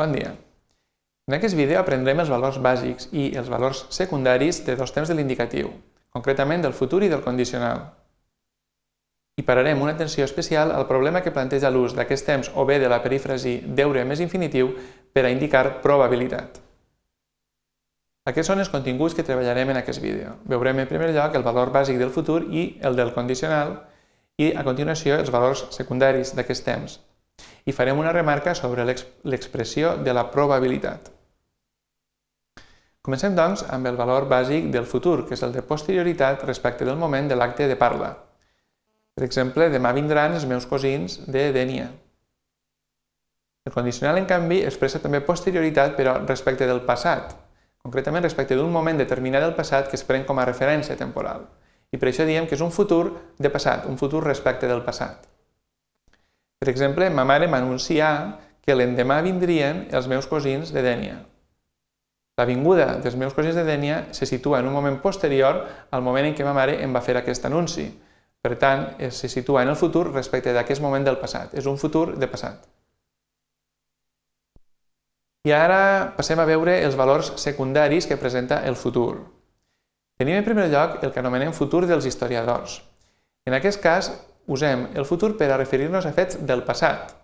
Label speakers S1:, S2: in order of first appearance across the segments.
S1: Bon dia. En aquest vídeo aprendrem els valors bàsics i els valors secundaris de dos temps de l'indicatiu, concretament del futur i del condicional. I pararem una atenció especial al problema que planteja l'ús d'aquest temps o bé de la perífrasi deure més infinitiu per a indicar probabilitat. Aquests són els continguts que treballarem en aquest vídeo. Veurem en primer lloc el valor bàsic del futur i el del condicional i a continuació els valors secundaris d'aquest temps, i farem una remarca sobre l'expressió de la probabilitat. Comencem, doncs, amb el valor bàsic del futur, que és el de posterioritat respecte del moment de l'acte de parla. Per exemple, demà vindran els meus cosins de Dènia. El condicional, en canvi, expressa també posterioritat, però respecte del passat, concretament respecte d'un moment determinat del passat que es pren com a referència temporal. I per això diem que és un futur de passat, un futur respecte del passat. Per exemple, ma mare m'anuncia que l'endemà vindrien els meus cosins de Dènia. La vinguda dels meus cosins de Dènia se situa en un moment posterior al moment en què ma mare em va fer aquest anunci. Per tant, se situa en el futur respecte d'aquest moment del passat. És un futur de passat. I ara passem a veure els valors secundaris que presenta el futur. Tenim en primer lloc el que anomenem futur dels historiadors. En aquest cas, usem el futur per a referir-nos a fets del passat.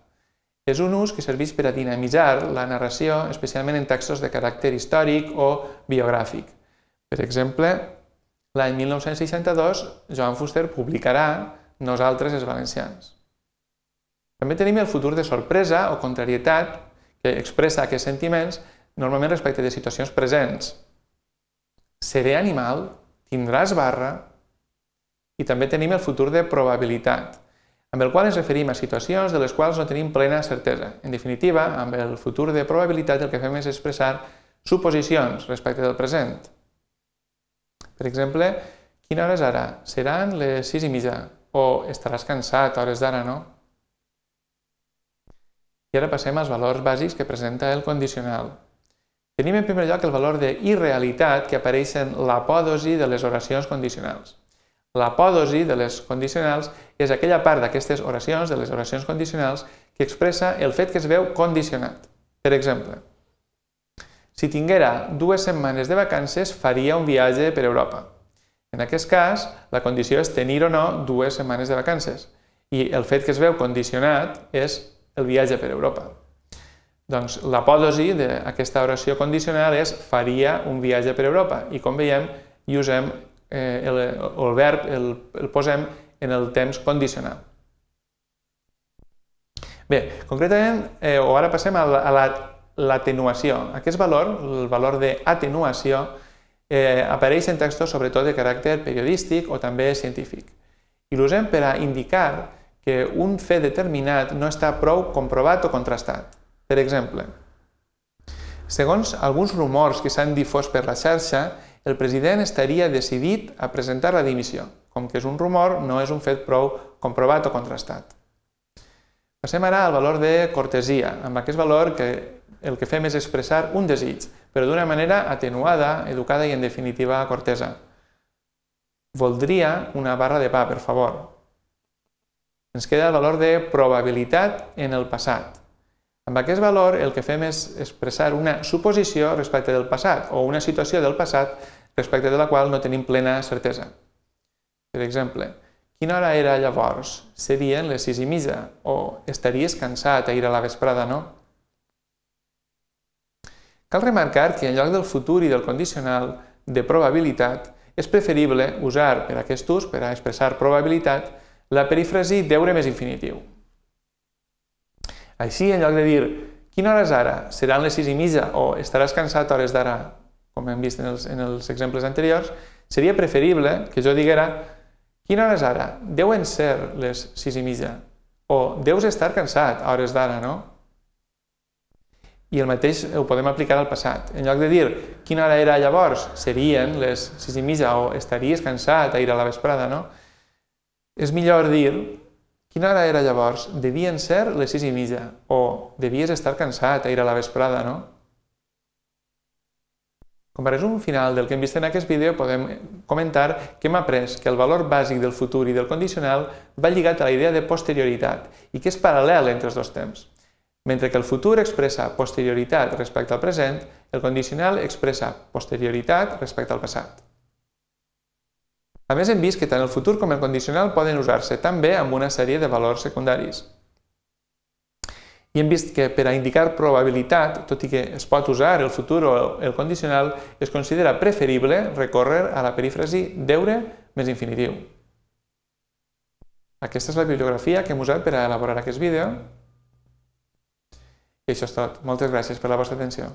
S1: És un ús que serveix per a dinamitzar la narració, especialment en textos de caràcter històric o biogràfic. Per exemple, l'any 1962, Joan Fuster publicarà Nosaltres els valencians. També tenim el futur de sorpresa o contrarietat, que expressa aquests sentiments normalment respecte de situacions presents. Seré animal, tindràs barra, i també tenim el futur de probabilitat, amb el qual ens referim a situacions de les quals no tenim plena certesa. En definitiva, amb el futur de probabilitat el que fem és expressar suposicions respecte del present. Per exemple, quina hora és ara? Seran les sis i mitja. O estaràs cansat a hores d'ara, no? I ara passem als valors bàsics que presenta el condicional. Tenim en primer lloc el valor de irrealitat que apareix en l'apòdosi de les oracions condicionals. L'apòdosi de les condicionals és aquella part d'aquestes oracions, de les oracions condicionals, que expressa el fet que es veu condicionat. Per exemple, si tinguera dues setmanes de vacances, faria un viatge per Europa. En aquest cas, la condició és tenir o no dues setmanes de vacances. I el fet que es veu condicionat és el viatge per Europa. Doncs l'apòdosi d'aquesta oració condicional és faria un viatge per Europa. I com veiem, hi usem eh, el, el verb el, el posem en el temps condicional. Bé, concretament, eh, o ara passem a l'atenuació. La, Aquest valor, el valor d'atenuació, eh, apareix en textos sobretot de caràcter periodístic o també científic. I l'usem per a indicar que un fet determinat no està prou comprovat o contrastat. Per exemple, segons alguns rumors que s'han difós per la xarxa, el president estaria decidit a presentar la dimissió. Com que és un rumor, no és un fet prou comprovat o contrastat. Passem ara al valor de cortesia, amb aquest valor que el que fem és expressar un desig, però d'una manera atenuada, educada i en definitiva cortesa. Voldria una barra de pa, per favor. Ens queda el valor de probabilitat en el passat. Amb aquest valor el que fem és expressar una suposició respecte del passat o una situació del passat respecte de la qual no tenim plena certesa. Per exemple, quina hora era llavors? Serien les sis i mitja o estaries cansat ahir a la vesprada, no? Cal remarcar que en lloc del futur i del condicional de probabilitat és preferible usar per aquest ús, per a expressar probabilitat, la perífrasi deure més infinitiu. Així, en lloc de dir quina hora és ara? Seran les sis i mitja o estaràs cansat a hores d'ara com hem vist en els, en els exemples anteriors, seria preferible que jo diguera quina hora és ara? Deuen ser les sis i mitja. O deus estar cansat a hores d'ara, no? I el mateix ho podem aplicar al passat. En lloc de dir quina hora era llavors, serien les sis i mitja o estaries cansat a ir a la vesprada, no? És millor dir quina hora era llavors, devien ser les sis i mitja o devies estar cansat a ir a la vesprada, no? Com a resum final del que hem vist en aquest vídeo, podem comentar que hem après que el valor bàsic del futur i del condicional va lligat a la idea de posterioritat i que és paral·lel entre els dos temps. Mentre que el futur expressa posterioritat respecte al present, el condicional expressa posterioritat respecte al passat. A més, hem vist que tant el futur com el condicional poden usar-se també amb una sèrie de valors secundaris. I hem vist que per a indicar probabilitat, tot i que es pot usar el futur o el condicional, es considera preferible recórrer a la perífrasi deure més infinitiu. Aquesta és la bibliografia que hem usat per a elaborar aquest vídeo. I això és tot. Moltes gràcies per la vostra atenció.